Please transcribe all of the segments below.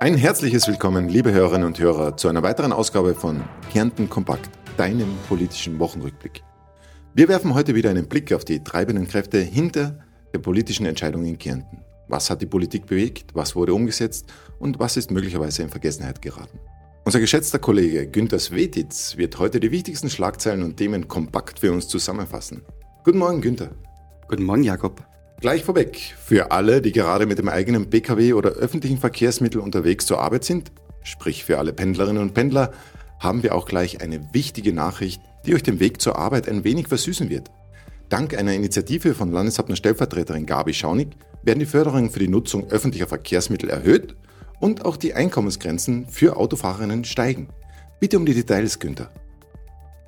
Ein herzliches Willkommen, liebe Hörerinnen und Hörer, zu einer weiteren Ausgabe von Kärnten Kompakt, deinem politischen Wochenrückblick. Wir werfen heute wieder einen Blick auf die treibenden Kräfte hinter der politischen Entscheidung in Kärnten. Was hat die Politik bewegt, was wurde umgesetzt und was ist möglicherweise in Vergessenheit geraten? Unser geschätzter Kollege Günter Svetitz wird heute die wichtigsten Schlagzeilen und Themen kompakt für uns zusammenfassen. Guten Morgen, Günther. Guten Morgen, Jakob. Gleich vorweg, für alle, die gerade mit dem eigenen Pkw oder öffentlichen Verkehrsmittel unterwegs zur Arbeit sind, sprich für alle Pendlerinnen und Pendler, haben wir auch gleich eine wichtige Nachricht, die euch den Weg zur Arbeit ein wenig versüßen wird. Dank einer Initiative von Landeshauptner Stellvertreterin Gabi Schaunig werden die Förderungen für die Nutzung öffentlicher Verkehrsmittel erhöht und auch die Einkommensgrenzen für Autofahrerinnen steigen. Bitte um die Details, Günther.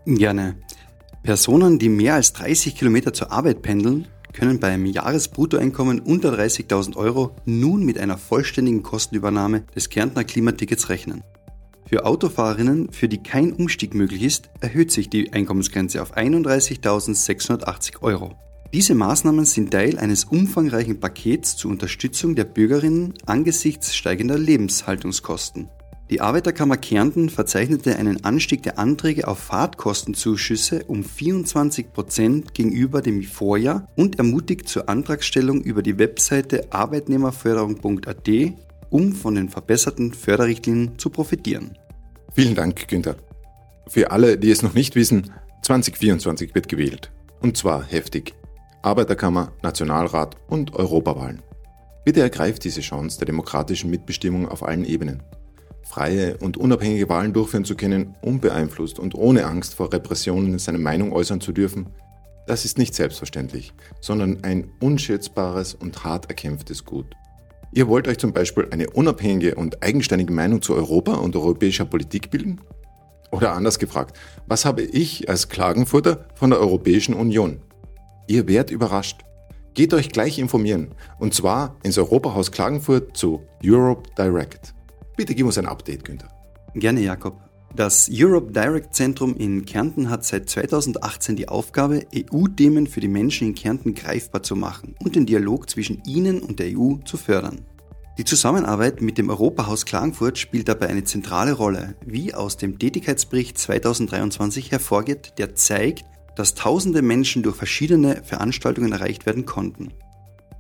Gerne. Personen, die mehr als 30 Kilometer zur Arbeit pendeln, können bei einem Jahresbruttoeinkommen unter 30.000 Euro nun mit einer vollständigen Kostenübernahme des Kärntner Klimatickets rechnen. Für Autofahrerinnen, für die kein Umstieg möglich ist, erhöht sich die Einkommensgrenze auf 31.680 Euro. Diese Maßnahmen sind Teil eines umfangreichen Pakets zur Unterstützung der Bürgerinnen angesichts steigender Lebenshaltungskosten. Die Arbeiterkammer Kärnten verzeichnete einen Anstieg der Anträge auf Fahrtkostenzuschüsse um 24 Prozent gegenüber dem Vorjahr und ermutigt zur Antragstellung über die Webseite arbeitnehmerförderung.at, um von den verbesserten Förderrichtlinien zu profitieren. Vielen Dank, Günther. Für alle, die es noch nicht wissen, 2024 wird gewählt. Und zwar heftig. Arbeiterkammer, Nationalrat und Europawahlen. Bitte ergreift diese Chance der demokratischen Mitbestimmung auf allen Ebenen freie und unabhängige Wahlen durchführen zu können, unbeeinflusst und ohne Angst vor Repressionen seine Meinung äußern zu dürfen, das ist nicht selbstverständlich, sondern ein unschätzbares und hart erkämpftes Gut. Ihr wollt euch zum Beispiel eine unabhängige und eigenständige Meinung zu Europa und europäischer Politik bilden? Oder anders gefragt, was habe ich als Klagenfurter von der Europäischen Union? Ihr werdet überrascht. Geht euch gleich informieren, und zwar ins Europahaus Klagenfurt zu Europe Direct. Bitte gib uns ein Update, Günther. Gerne, Jakob. Das Europe Direct Zentrum in Kärnten hat seit 2018 die Aufgabe, EU-Themen für die Menschen in Kärnten greifbar zu machen und den Dialog zwischen ihnen und der EU zu fördern. Die Zusammenarbeit mit dem Europahaus Klagenfurt spielt dabei eine zentrale Rolle, wie aus dem Tätigkeitsbericht 2023 hervorgeht, der zeigt, dass tausende Menschen durch verschiedene Veranstaltungen erreicht werden konnten.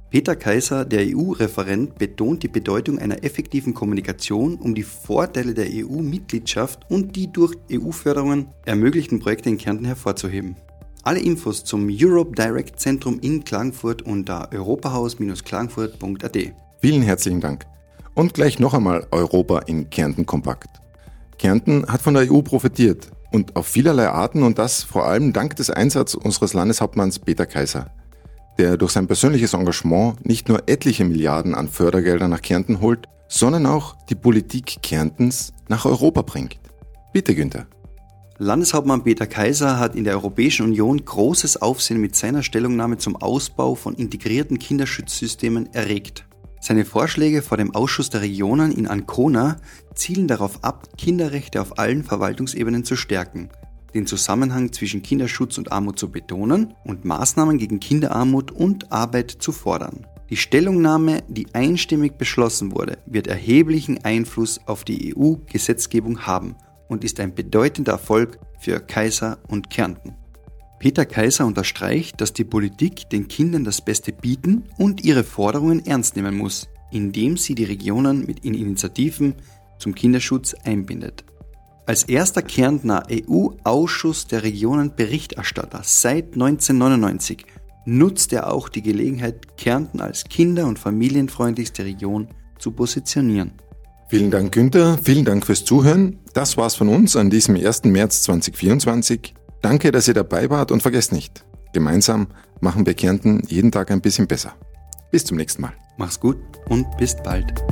Peter Kaiser, der EU-Referent, betont die Bedeutung einer effektiven Kommunikation, um die Vorteile der EU-Mitgliedschaft und die durch EU-Förderungen ermöglichten Projekte in Kärnten hervorzuheben. Alle Infos zum Europe Direct Zentrum in Klagenfurt unter europahaus-klagenfurt.at. Vielen herzlichen Dank. Und gleich noch einmal Europa in Kärnten kompakt. Kärnten hat von der EU profitiert und auf vielerlei Arten und das vor allem dank des Einsatzes unseres Landeshauptmanns Peter Kaiser der durch sein persönliches Engagement nicht nur etliche Milliarden an Fördergeldern nach Kärnten holt, sondern auch die Politik Kärntens nach Europa bringt. Bitte, Günther. Landeshauptmann Peter Kaiser hat in der Europäischen Union großes Aufsehen mit seiner Stellungnahme zum Ausbau von integrierten Kinderschutzsystemen erregt. Seine Vorschläge vor dem Ausschuss der Regionen in Ancona zielen darauf ab, Kinderrechte auf allen Verwaltungsebenen zu stärken den Zusammenhang zwischen Kinderschutz und Armut zu betonen und Maßnahmen gegen Kinderarmut und Arbeit zu fordern. Die Stellungnahme, die einstimmig beschlossen wurde, wird erheblichen Einfluss auf die EU-Gesetzgebung haben und ist ein bedeutender Erfolg für Kaiser und Kärnten. Peter Kaiser unterstreicht, dass die Politik den Kindern das Beste bieten und ihre Forderungen ernst nehmen muss, indem sie die Regionen mit Initiativen zum Kinderschutz einbindet. Als erster Kärntner EU-Ausschuss der Regionen Berichterstatter seit 1999 nutzt er auch die Gelegenheit, Kärnten als kinder- und familienfreundlichste Region zu positionieren. Vielen Dank, Günther. Vielen Dank fürs Zuhören. Das war's von uns an diesem 1. März 2024. Danke, dass ihr dabei wart und vergesst nicht, gemeinsam machen wir Kärnten jeden Tag ein bisschen besser. Bis zum nächsten Mal. Mach's gut und bis bald.